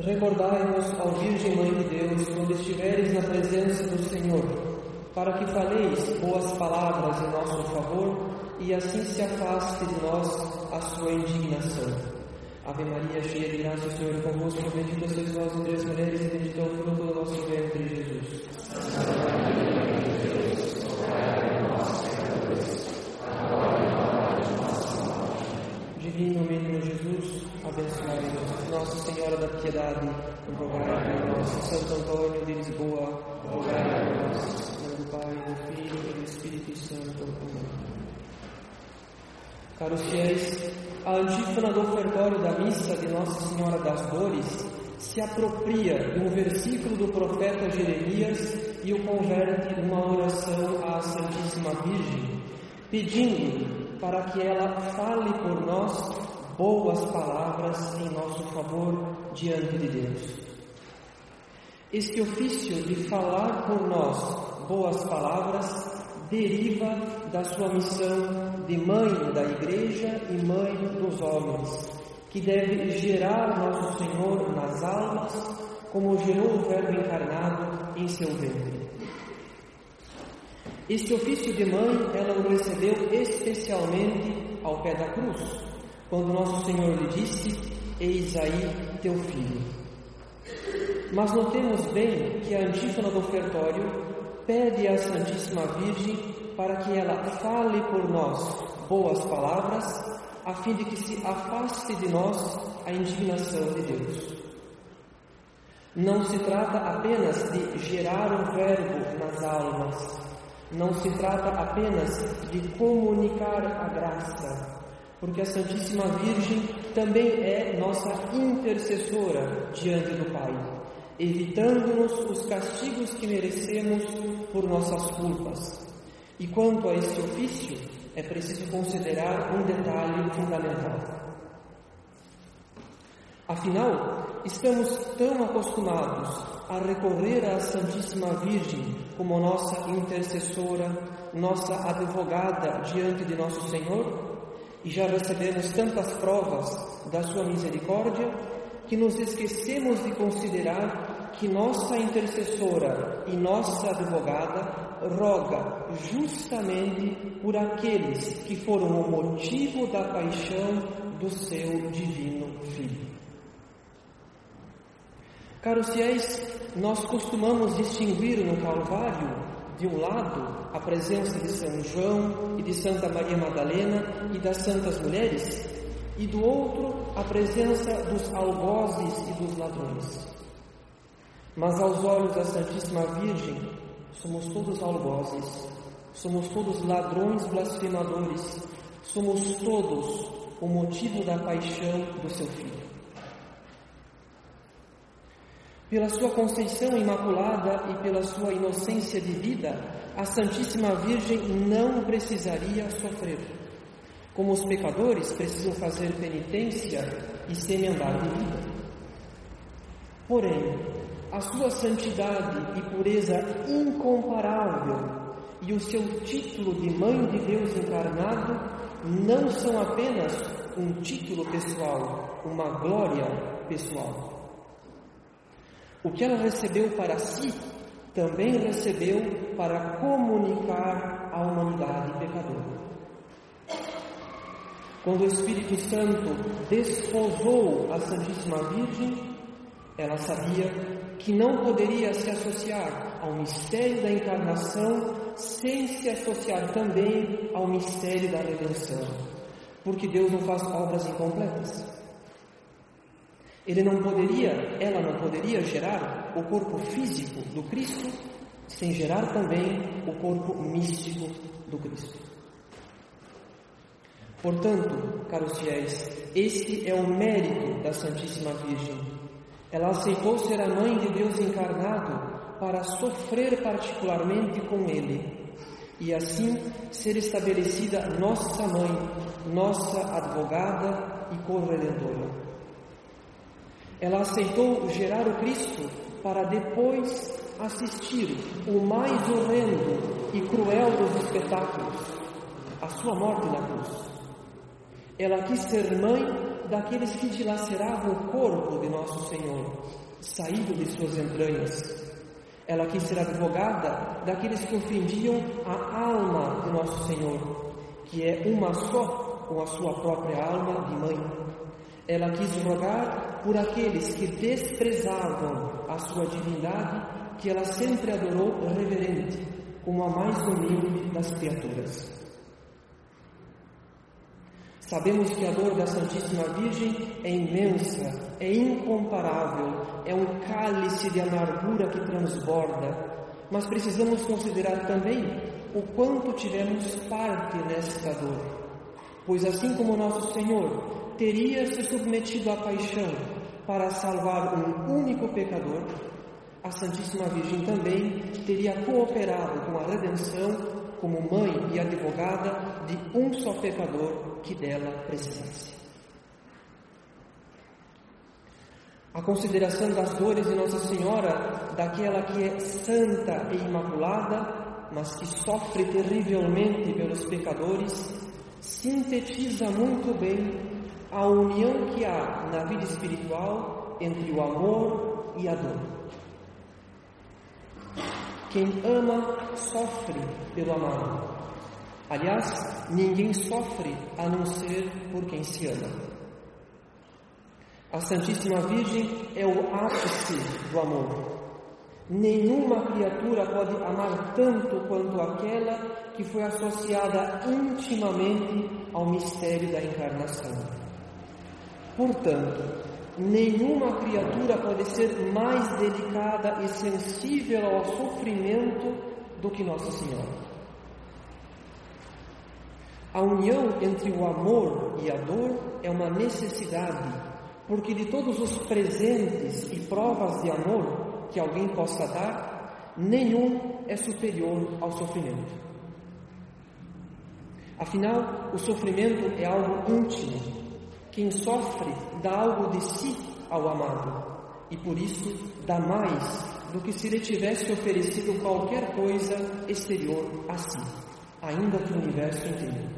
Recordai-vos, ó Virgem Mãe de Deus, quando estiveres na presença do Senhor, para que faleis boas palavras em nosso favor e assim se afaste de nós a sua indignação. Ave Maria, cheia de graça, o Senhor é convosco, bendita sois vós entre as mulheres e bendito é o fruto do vosso ventre, Jesus. Divino Abençoai-nos. Nossa Senhora da Piedade, rogai por nós. Santo Antônio de Lisboa, rogai por nós. Em nome do Pai, do Filho e do Espírito Santo. Amém. Caros fiéis, a antífona do ofertório da missa de Nossa Senhora das Dores se apropria de um versículo do profeta Jeremias e o converte numa oração à Santíssima Virgem, pedindo para que ela fale por nós boas palavras em nosso favor diante de Deus. Este ofício de falar por nós boas palavras deriva da sua missão de mãe da Igreja e mãe dos homens, que deve gerar nosso Senhor nas almas, como gerou o Verbo encarnado em seu ventre. Este ofício de mãe ela o recebeu especialmente ao pé da cruz, quando nosso Senhor lhe disse: Eis aí teu filho. Mas notemos bem que a antífona do ofertório pede à Santíssima Virgem para que ela fale por nós boas palavras, a fim de que se afaste de nós a indignação de Deus. Não se trata apenas de gerar o verbo nas almas, não se trata apenas de comunicar a graça, porque a Santíssima Virgem também é nossa intercessora diante do Pai, evitando-nos os castigos que merecemos por nossas culpas. E quanto a este ofício, é preciso considerar um detalhe fundamental. Afinal, estamos tão acostumados a recorrer à Santíssima Virgem como nossa intercessora, nossa advogada diante de nosso Senhor, e já recebemos tantas provas da Sua misericórdia que nos esquecemos de considerar que nossa intercessora e nossa advogada roga justamente por aqueles que foram o motivo da paixão do seu divino Filho. Caros fiéis, nós costumamos distinguir no Calvário, de um lado, a presença de São João e de Santa Maria Madalena e das santas mulheres, e do outro, a presença dos algozes e dos ladrões. Mas aos olhos da Santíssima Virgem, somos todos algozes, somos todos ladrões blasfemadores, somos todos o motivo da paixão do seu filho. Pela sua conceição imaculada e pela sua inocência de vida, a Santíssima Virgem não precisaria sofrer. Como os pecadores precisam fazer penitência e semendar de vida. Porém, a sua santidade e pureza incomparável e o seu título de Mãe de Deus encarnado não são apenas um título pessoal, uma glória pessoal. O que ela recebeu para si, também recebeu para comunicar à humanidade pecadora. Quando o Espírito Santo desposou a Santíssima Virgem, ela sabia que não poderia se associar ao mistério da encarnação sem se associar também ao mistério da redenção, porque Deus não faz obras incompletas. Ele não poderia, ela não poderia gerar o corpo físico do Cristo sem gerar também o corpo místico do Cristo. Portanto, caros fiéis, este é o mérito da Santíssima Virgem. Ela aceitou ser a mãe de Deus encarnado para sofrer particularmente com Ele e assim ser estabelecida nossa mãe, nossa advogada e corredentora. Ela aceitou gerar o Cristo para depois assistir o mais horrendo e cruel dos espetáculos, a sua morte na cruz. Ela quis ser mãe daqueles que dilaceravam o corpo de nosso Senhor, saído de suas entranhas. Ela quis ser advogada daqueles que ofendiam a alma de nosso Senhor, que é uma só com a sua própria alma de mãe. Ela quis rogar por aqueles que desprezavam a sua divindade, que ela sempre adorou reverente, como a mais humilde das criaturas. Sabemos que a dor da Santíssima Virgem é imensa, é incomparável, é um cálice de amargura que transborda, mas precisamos considerar também o quanto tivemos parte nesta dor. Pois assim como nosso Senhor teria se submetido à paixão para salvar um único pecador, a Santíssima Virgem também teria cooperado com a redenção como mãe e advogada de um só pecador que dela precisasse. A consideração das dores de Nossa Senhora, daquela que é santa e imaculada, mas que sofre terrivelmente pelos pecadores, sintetiza muito bem a união que há na vida espiritual entre o amor e a dor. Quem ama sofre pelo amado. Aliás, ninguém sofre a não ser por quem se ama. A Santíssima Virgem é o ápice do amor. Nenhuma criatura pode amar tanto quanto aquela que foi associada intimamente ao mistério da encarnação. Portanto, Nenhuma criatura pode ser mais delicada e sensível ao sofrimento do que Nossa Senhora. A união entre o amor e a dor é uma necessidade, porque de todos os presentes e provas de amor que alguém possa dar, nenhum é superior ao sofrimento. Afinal, o sofrimento é algo íntimo, quem sofre dá algo de si ao amado e por isso dá mais do que se lhe tivesse oferecido qualquer coisa exterior a si, ainda que o universo inteiro.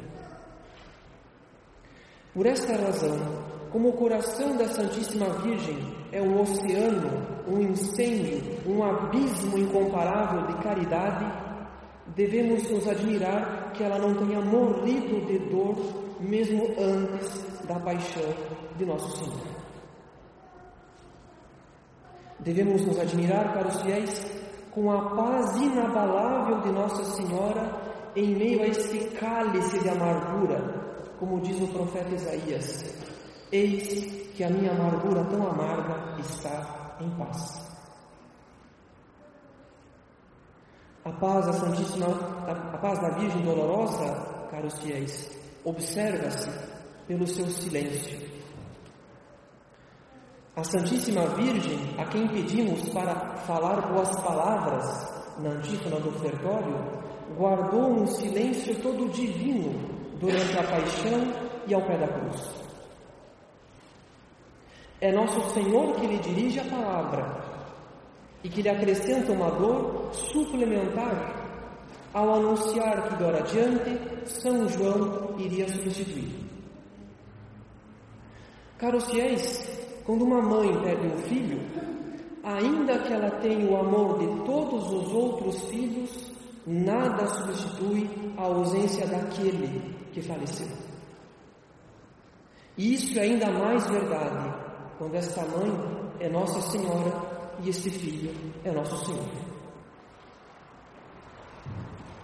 Por esta razão, como o coração da Santíssima Virgem é um oceano, um incêndio, um abismo incomparável de caridade, devemos nos admirar que ela não tenha morrido de dor mesmo antes da paixão de nosso Senhor. Devemos nos admirar, caros fiéis, com a paz inabalável de Nossa Senhora em meio a este cálice de amargura, como diz o profeta Isaías: Eis que a minha amargura tão amarga está em paz. A paz da Santíssima, a paz da Virgem Dolorosa, caros fiéis, observa-se pelo seu silêncio. A Santíssima Virgem, a quem pedimos para falar boas palavras na antífona do ofertório, guardou um silêncio todo divino durante a paixão e ao pé da cruz. É nosso Senhor que lhe dirige a palavra e que lhe acrescenta uma dor suplementar ao anunciar que, hora adiante, São João iria substituir. Caros fiéis, quando uma mãe perde um filho, ainda que ela tenha o amor de todos os outros filhos, nada substitui a ausência daquele que faleceu. E isso é ainda mais verdade quando esta mãe é Nossa Senhora e este filho é nosso Senhor.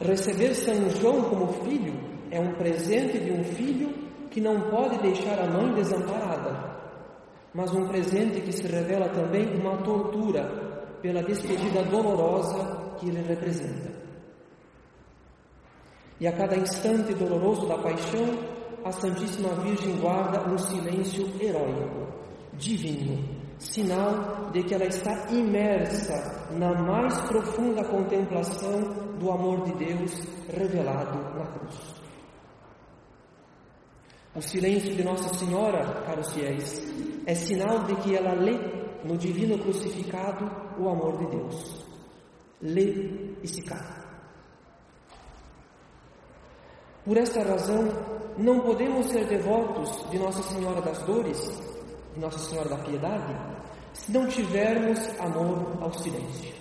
Receber São João como filho é um presente de um filho que não pode deixar a mãe desamparada, mas um presente que se revela também uma tortura pela despedida dolorosa que ele representa. E a cada instante doloroso da paixão, a Santíssima Virgem guarda um silêncio heróico, divino, sinal de que ela está imersa na mais profunda contemplação do amor de Deus revelado na cruz. O silêncio de Nossa Senhora, caros fiéis, é sinal de que ela lê no divino crucificado o amor de Deus. Lê e se cala. Por esta razão, não podemos ser devotos de Nossa Senhora das Dores, de Nossa Senhora da Piedade, se não tivermos amor ao silêncio.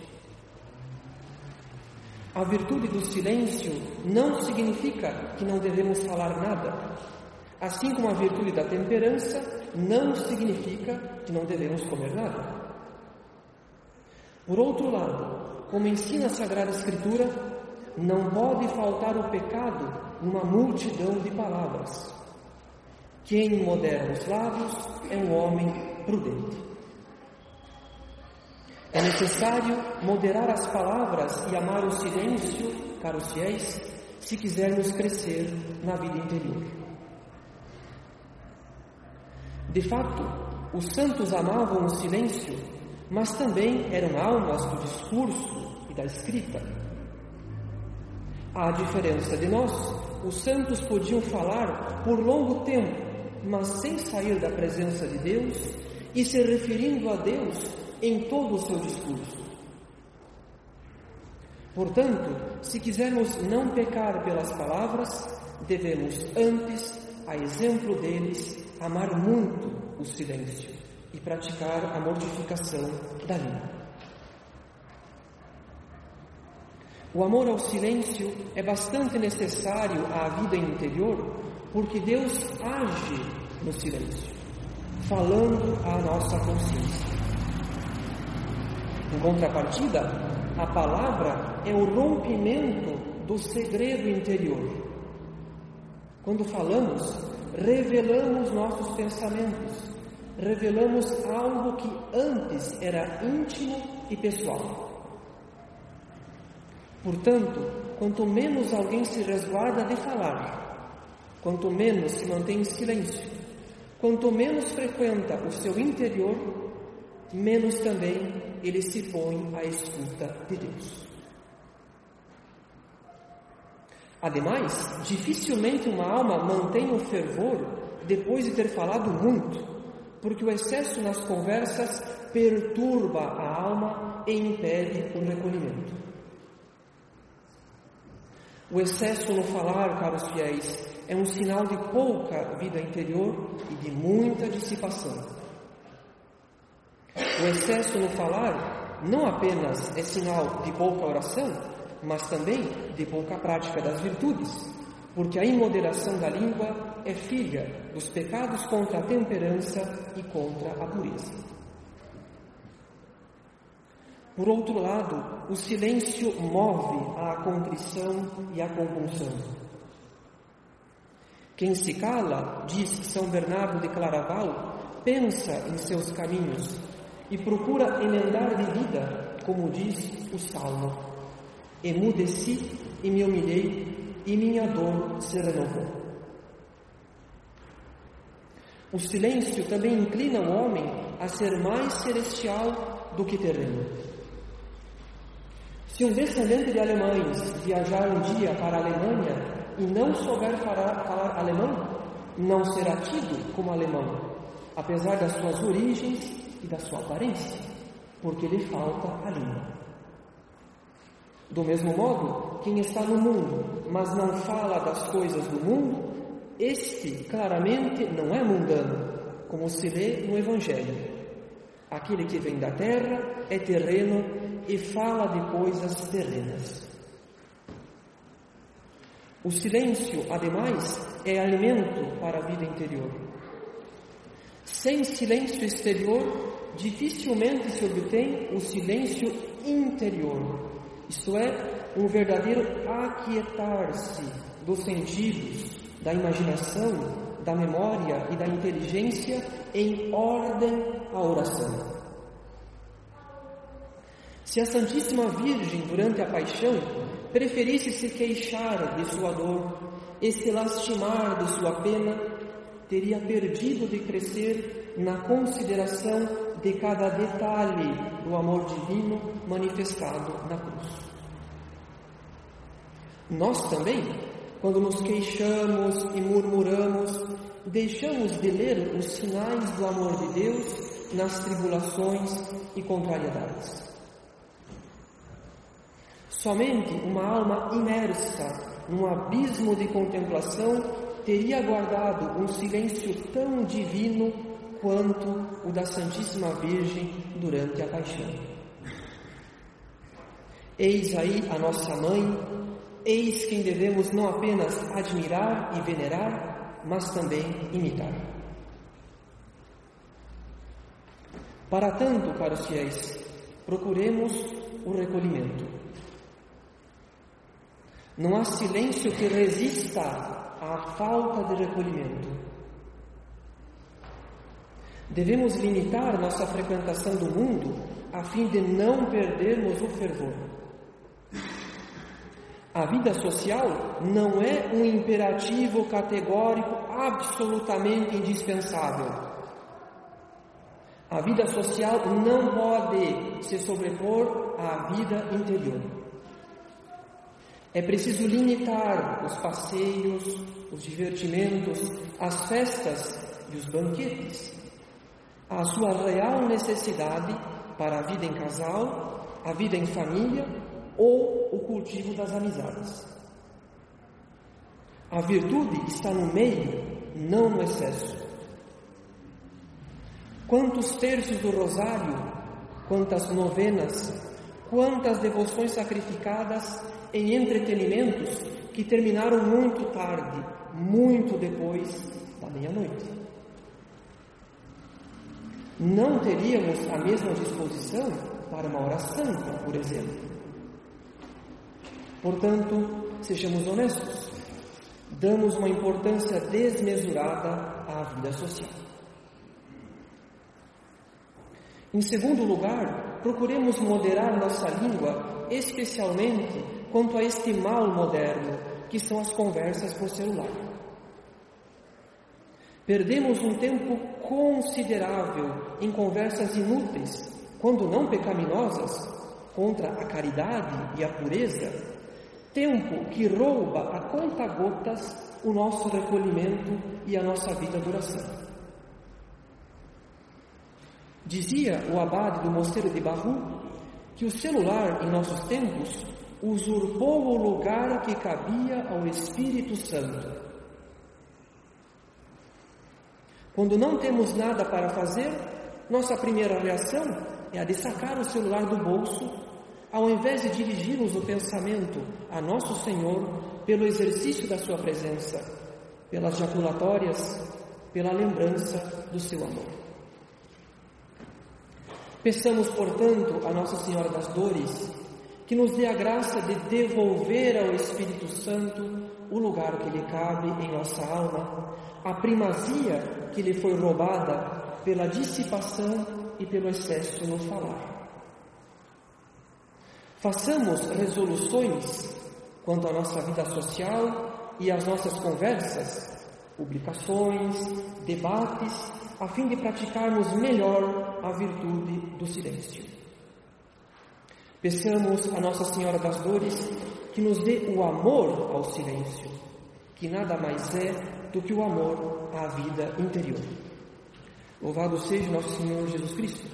A virtude do silêncio não significa que não devemos falar nada, assim como a virtude da temperança não significa que não devemos comer nada. Por outro lado, como ensina a Sagrada Escritura, não pode faltar o pecado numa multidão de palavras. Quem modera os lábios é um homem prudente. É necessário moderar as palavras e amar o silêncio, caros fiéis, se quisermos crescer na vida interior. De fato, os santos amavam o silêncio, mas também eram almas do discurso e da escrita. À diferença de nós, os santos podiam falar por longo tempo, mas sem sair da presença de Deus e se referindo a Deus em todo o seu discurso. Portanto, se quisermos não pecar pelas palavras, devemos antes, a exemplo deles, amar muito o silêncio e praticar a mortificação da língua. O amor ao silêncio é bastante necessário à vida interior, porque Deus age no silêncio, falando à nossa consciência. Em contrapartida, a palavra é o rompimento do segredo interior. Quando falamos, revelamos nossos pensamentos, revelamos algo que antes era íntimo e pessoal. Portanto, quanto menos alguém se resguarda de falar, quanto menos se mantém em silêncio, quanto menos frequenta o seu interior, menos também ele se põe à escuta de Deus. Ademais, dificilmente uma alma mantém o fervor depois de ter falado muito, porque o excesso nas conversas perturba a alma e impede o recolhimento. O excesso no falar, caros fiéis, é um sinal de pouca vida interior e de muita dissipação. O excesso no falar não apenas é sinal de pouca oração, mas também de pouca prática das virtudes, porque a imoderação da língua é filha dos pecados contra a temperança e contra a pureza. Por outro lado, o silêncio move a contrição e a compulsão. Quem se cala, diz São Bernardo de Claraval, pensa em seus caminhos e procura emendar de vida, como diz o Salmo. Emudeci e me humilhei, e minha dor se renovou. O silêncio também inclina o homem a ser mais celestial do que terreno. Se um descendente de alemães viajar um dia para a Alemanha e não souber falar, falar alemão, não será tido como alemão, apesar das suas origens e da sua aparência, porque lhe falta a língua. Do mesmo modo, quem está no mundo, mas não fala das coisas do mundo, este claramente não é mundano, como se lê no Evangelho. Aquele que vem da terra é terreno e fala de coisas terrenas. O silêncio, ademais, é alimento para a vida interior. Sem silêncio exterior, dificilmente se obtém o silêncio interior, isto é, um verdadeiro aquietar-se dos sentidos, da imaginação, da memória e da inteligência em ordem à oração. Se a Santíssima Virgem, durante a paixão, preferisse se queixar de sua dor e se lastimar de sua pena, teria perdido de crescer na consideração de cada detalhe do amor divino manifestado na cruz. Nós também, quando nos queixamos e murmuramos, deixamos de ler os sinais do amor de Deus nas tribulações e contrariedades. Somente uma alma imersa num abismo de contemplação, teria guardado um silêncio tão divino quanto o da Santíssima Virgem durante a paixão. Eis aí a nossa mãe, eis quem devemos não apenas admirar e venerar, mas também imitar. Para tanto, caros fiéis, procuremos o recolhimento. Não há silêncio que resista à falta de recolhimento. Devemos limitar nossa frequentação do mundo a fim de não perdermos o fervor. A vida social não é um imperativo categórico absolutamente indispensável. A vida social não pode se sobrepor à vida interior. É preciso limitar os passeios, os divertimentos, as festas e os banquetes à sua real necessidade para a vida em casal, a vida em família ou o cultivo das amizades. A virtude está no meio, não no excesso. Quantos terços do rosário, quantas novenas, quantas devoções sacrificadas em entretenimentos que terminaram muito tarde, muito depois da meia-noite. Não teríamos a mesma disposição para uma hora santa, por exemplo. Portanto, sejamos honestos, damos uma importância desmesurada à vida social. Em segundo lugar, procuremos moderar nossa língua, especialmente quanto a este mal moderno, que são as conversas por celular. Perdemos um tempo considerável em conversas inúteis, quando não pecaminosas, contra a caridade e a pureza, tempo que rouba a conta gotas o nosso recolhimento e a nossa vida de oração. Dizia o abade do mosteiro de Barru que o celular, em nossos tempos, usurpou o lugar que cabia ao Espírito Santo. Quando não temos nada para fazer, nossa primeira reação é a de sacar o celular do bolso, ao invés de dirigirmos o pensamento a Nosso Senhor pelo exercício da Sua presença, pelas jaculatórias, pela lembrança do Seu amor. Peçamos, portanto, a Nossa Senhora das Dores que nos dê a graça de devolver ao Espírito Santo o lugar que lhe cabe em nossa alma, a primazia que lhe foi roubada pela dissipação e pelo excesso no falar. Façamos resoluções quanto à nossa vida social e às nossas conversas, publicações, debates a fim de praticarmos melhor a virtude do silêncio. Peçamos a Nossa Senhora das Dores que nos dê o amor ao silêncio, que nada mais é do que o amor à vida interior. Louvado seja nosso Senhor Jesus Cristo.